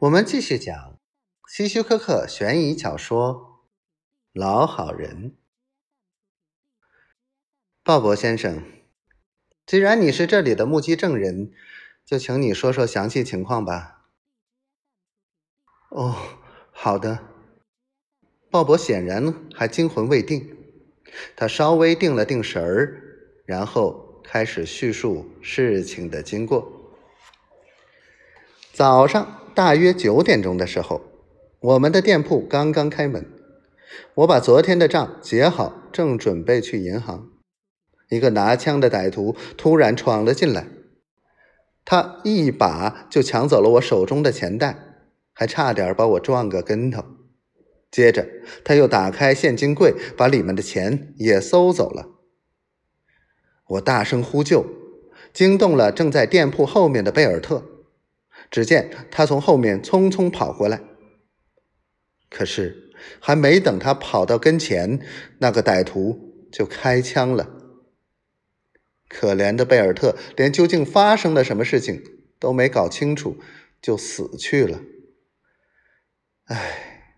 我们继续讲希区柯克悬疑小说《老好人》。鲍勃先生，既然你是这里的目击证人，就请你说说详细情况吧。哦，好的。鲍勃显然还惊魂未定，他稍微定了定神儿，然后开始叙述事情的经过。早上。大约九点钟的时候，我们的店铺刚刚开门。我把昨天的账结好，正准备去银行，一个拿枪的歹徒突然闯了进来。他一把就抢走了我手中的钱袋，还差点把我撞个跟头。接着，他又打开现金柜，把里面的钱也搜走了。我大声呼救，惊动了正在店铺后面的贝尔特。只见他从后面匆匆跑过来，可是还没等他跑到跟前，那个歹徒就开枪了。可怜的贝尔特连究竟发生了什么事情都没搞清楚，就死去了。唉，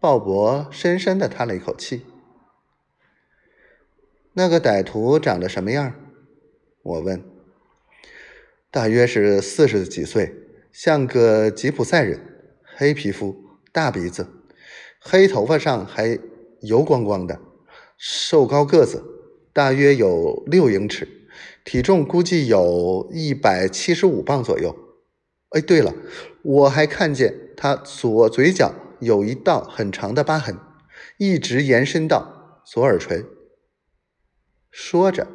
鲍勃深深的叹了一口气。那个歹徒长得什么样？我问。大约是四十几岁，像个吉普赛人，黑皮肤，大鼻子，黑头发上还油光光的，瘦高个子，大约有六英尺，体重估计有一百七十五磅左右。哎，对了，我还看见他左嘴角有一道很长的疤痕，一直延伸到左耳垂。说着，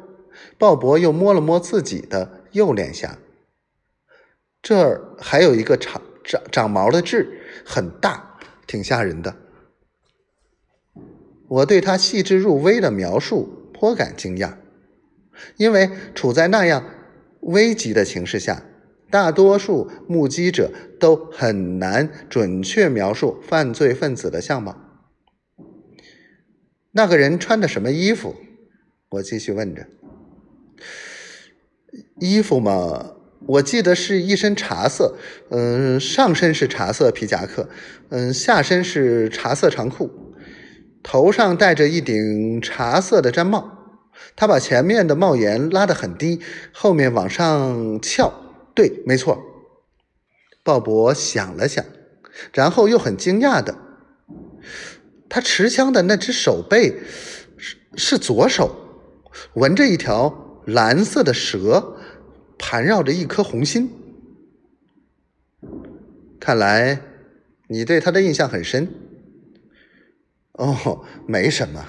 鲍勃又摸了摸自己的右脸颊。这儿还有一个长长长毛的痣，很大，挺吓人的。我对他细致入微的描述颇感惊讶，因为处在那样危急的情势下，大多数目击者都很难准确描述犯罪分子的相貌。那个人穿的什么衣服？我继续问着。衣服嘛。我记得是一身茶色，嗯，上身是茶色皮夹克，嗯，下身是茶色长裤，头上戴着一顶茶色的毡帽。他把前面的帽檐拉得很低，后面往上翘。对，没错。鲍勃想了想，然后又很惊讶的，他持枪的那只手背是是左手，纹着一条蓝色的蛇。盘绕着一颗红心，看来你对他的印象很深。哦，没什么。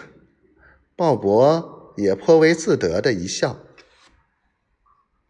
鲍勃也颇为自得的一笑。